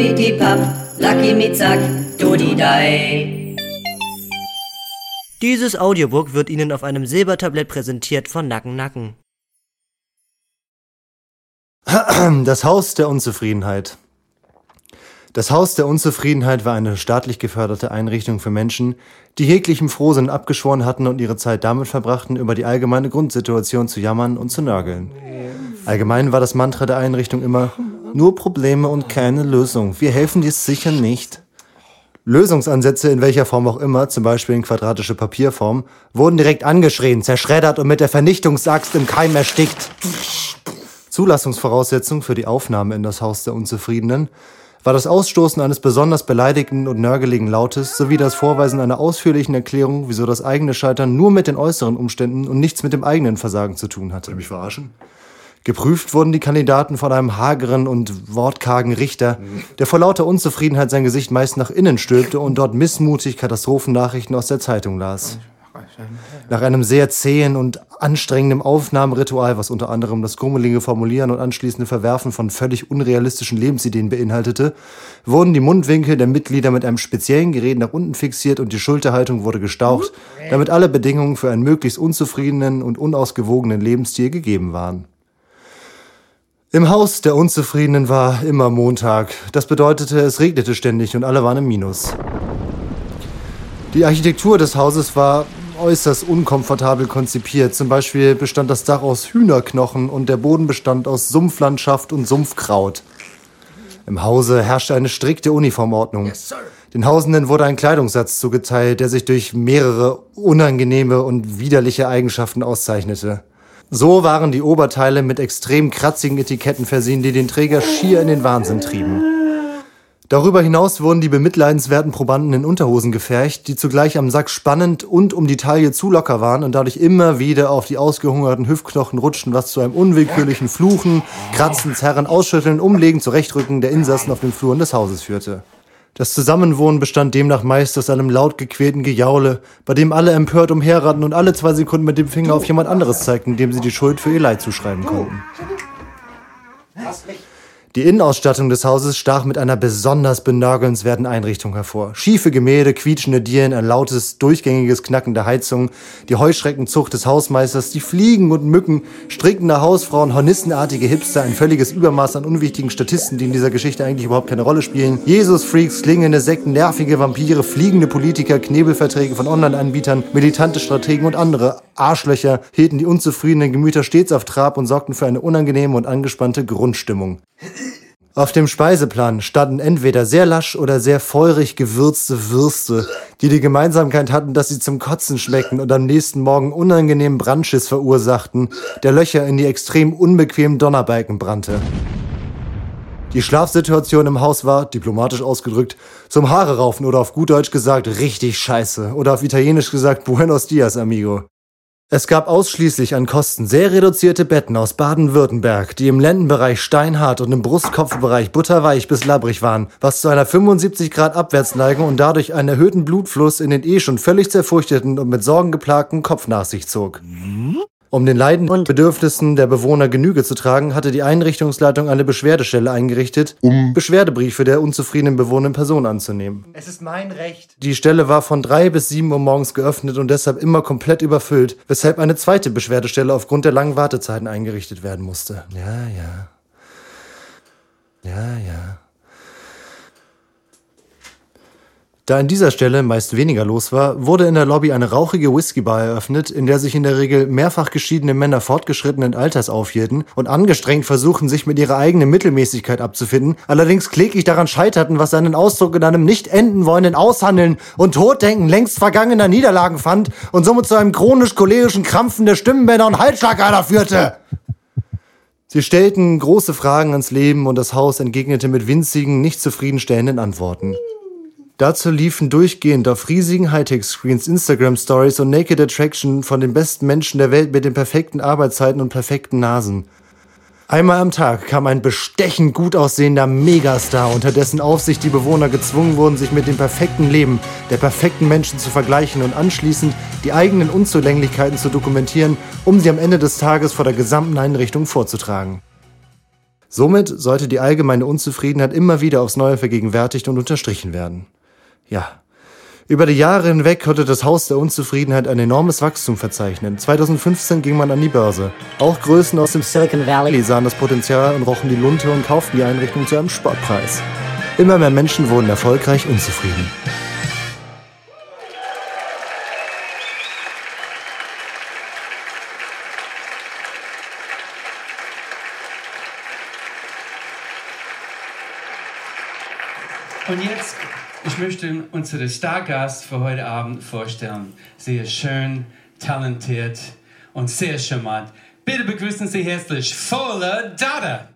Zupiti-Pap, Lucky Mitzak, Dodidei. Dieses Audiobook wird Ihnen auf einem Silbertablett präsentiert von Nacken Nacken. Das Haus der Unzufriedenheit. Das Haus der Unzufriedenheit war eine staatlich geförderte Einrichtung für Menschen, die jeglichem Frohsinn abgeschworen hatten und ihre Zeit damit verbrachten, über die allgemeine Grundsituation zu jammern und zu nörgeln. Allgemein war das Mantra der Einrichtung immer nur Probleme und keine Lösung. Wir helfen dir sicher nicht. Lösungsansätze in welcher Form auch immer, zum Beispiel in quadratische Papierform, wurden direkt angeschrien, zerschreddert und mit der Vernichtungsaxt im Keim erstickt. Zulassungsvoraussetzung für die Aufnahme in das Haus der Unzufriedenen war das Ausstoßen eines besonders beleidigten und nörgeligen Lautes sowie das Vorweisen einer ausführlichen Erklärung, wieso das eigene Scheitern nur mit den äußeren Umständen und nichts mit dem eigenen Versagen zu tun hatte. mich verarschen? Geprüft wurden die Kandidaten von einem hageren und wortkargen Richter, der vor lauter Unzufriedenheit sein Gesicht meist nach innen stülpte und dort missmutig Katastrophennachrichten aus der Zeitung las. Nach einem sehr zähen und anstrengenden Aufnahmeritual, was unter anderem das grummelige Formulieren und anschließende Verwerfen von völlig unrealistischen Lebensideen beinhaltete, wurden die Mundwinkel der Mitglieder mit einem speziellen Gerät nach unten fixiert und die Schulterhaltung wurde gestaucht, damit alle Bedingungen für einen möglichst unzufriedenen und unausgewogenen Lebensstil gegeben waren. Im Haus der Unzufriedenen war immer Montag. Das bedeutete, es regnete ständig und alle waren im Minus. Die Architektur des Hauses war äußerst unkomfortabel konzipiert. Zum Beispiel bestand das Dach aus Hühnerknochen und der Boden bestand aus Sumpflandschaft und Sumpfkraut. Im Hause herrschte eine strikte Uniformordnung. Den Hausenden wurde ein Kleidungssatz zugeteilt, der sich durch mehrere unangenehme und widerliche Eigenschaften auszeichnete. So waren die Oberteile mit extrem kratzigen Etiketten versehen, die den Träger schier in den Wahnsinn trieben. Darüber hinaus wurden die bemitleidenswerten Probanden in Unterhosen gefercht, die zugleich am Sack spannend und um die Taille zu locker waren und dadurch immer wieder auf die ausgehungerten Hüftknochen rutschten, was zu einem unwillkürlichen Fluchen, Kratzen, Zerren, Ausschütteln, Umlegen, Zurechtrücken der Insassen auf den Fluren des Hauses führte. Das Zusammenwohnen bestand demnach meist aus einem laut gequälten Gejaule, bei dem alle empört umherrannten und alle zwei Sekunden mit dem Finger auf jemand anderes zeigten, dem sie die Schuld für ihr Leid zuschreiben konnten. Die Innenausstattung des Hauses stach mit einer besonders benörgelnswerten Einrichtung hervor. Schiefe Gemälde, quietschende Dielen, ein lautes, durchgängiges Knacken der Heizung, die Heuschreckenzucht des Hausmeisters, die Fliegen und Mücken, strickende Hausfrauen, hornissenartige Hipster, ein völliges Übermaß an unwichtigen Statisten, die in dieser Geschichte eigentlich überhaupt keine Rolle spielen, Jesus-Freaks, klingende Sekten, nervige Vampire, fliegende Politiker, Knebelverträge von Online-Anbietern, militante Strategen und andere Arschlöcher hielten die unzufriedenen Gemüter stets auf Trab und sorgten für eine unangenehme und angespannte Grundstimmung. Auf dem Speiseplan standen entweder sehr lasch oder sehr feurig gewürzte Würste, die die Gemeinsamkeit hatten, dass sie zum Kotzen schmeckten und am nächsten Morgen unangenehmen Brandschiss verursachten, der Löcher in die extrem unbequemen Donnerbalken brannte. Die Schlafsituation im Haus war, diplomatisch ausgedrückt, zum Haare raufen oder auf gut Deutsch gesagt richtig scheiße oder auf Italienisch gesagt Buenos dias, amigo. Es gab ausschließlich an Kosten sehr reduzierte Betten aus Baden-Württemberg, die im Lendenbereich steinhart und im Brustkopfbereich butterweich bis labbrig waren, was zu einer 75 Grad Abwärtsneigung und dadurch einen erhöhten Blutfluss in den eh schon völlig zerfurchteten und mit Sorgen geplagten Kopf nach sich zog. Um den Leiden und Bedürfnissen der Bewohner Genüge zu tragen, hatte die Einrichtungsleitung eine Beschwerdestelle eingerichtet, um Beschwerdebriefe der unzufriedenen bewohnenden Person anzunehmen. Es ist mein Recht. Die Stelle war von drei bis sieben Uhr morgens geöffnet und deshalb immer komplett überfüllt, weshalb eine zweite Beschwerdestelle aufgrund der langen Wartezeiten eingerichtet werden musste. Ja, ja. Ja, ja. Da an dieser Stelle meist weniger los war, wurde in der Lobby eine rauchige Whiskybar eröffnet, in der sich in der Regel mehrfach geschiedene Männer fortgeschrittenen Alters aufhielten und angestrengt versuchten, sich mit ihrer eigenen Mittelmäßigkeit abzufinden, allerdings kläglich daran scheiterten, was seinen Ausdruck in einem nicht enden wollenden Aushandeln und Toddenken längst vergangener Niederlagen fand und somit zu einem chronisch cholerischen Krampfen der Stimmenbänder und Halsschlagader führte. Sie stellten große Fragen ans Leben und das Haus entgegnete mit winzigen, nicht zufriedenstellenden Antworten. Dazu liefen durchgehend auf riesigen Hightech-Screens Instagram-Stories und Naked Attraction von den besten Menschen der Welt mit den perfekten Arbeitszeiten und perfekten Nasen. Einmal am Tag kam ein bestechend gut aussehender Megastar, unter dessen Aufsicht die Bewohner gezwungen wurden, sich mit dem perfekten Leben der perfekten Menschen zu vergleichen und anschließend die eigenen Unzulänglichkeiten zu dokumentieren, um sie am Ende des Tages vor der gesamten Einrichtung vorzutragen. Somit sollte die allgemeine Unzufriedenheit immer wieder aufs Neue vergegenwärtigt und unterstrichen werden. Ja. Über die Jahre hinweg konnte das Haus der Unzufriedenheit ein enormes Wachstum verzeichnen. 2015 ging man an die Börse. Auch Größen aus dem Silicon Valley sahen das Potenzial und rochen die Lunte und kauften die Einrichtung zu einem Sportpreis. Immer mehr Menschen wurden erfolgreich unzufrieden. Und jetzt, ich möchte unsere Stargast für heute Abend vorstellen. Sehr schön, talentiert und sehr charmant. Bitte begrüßen Sie herzlich Fola Dada.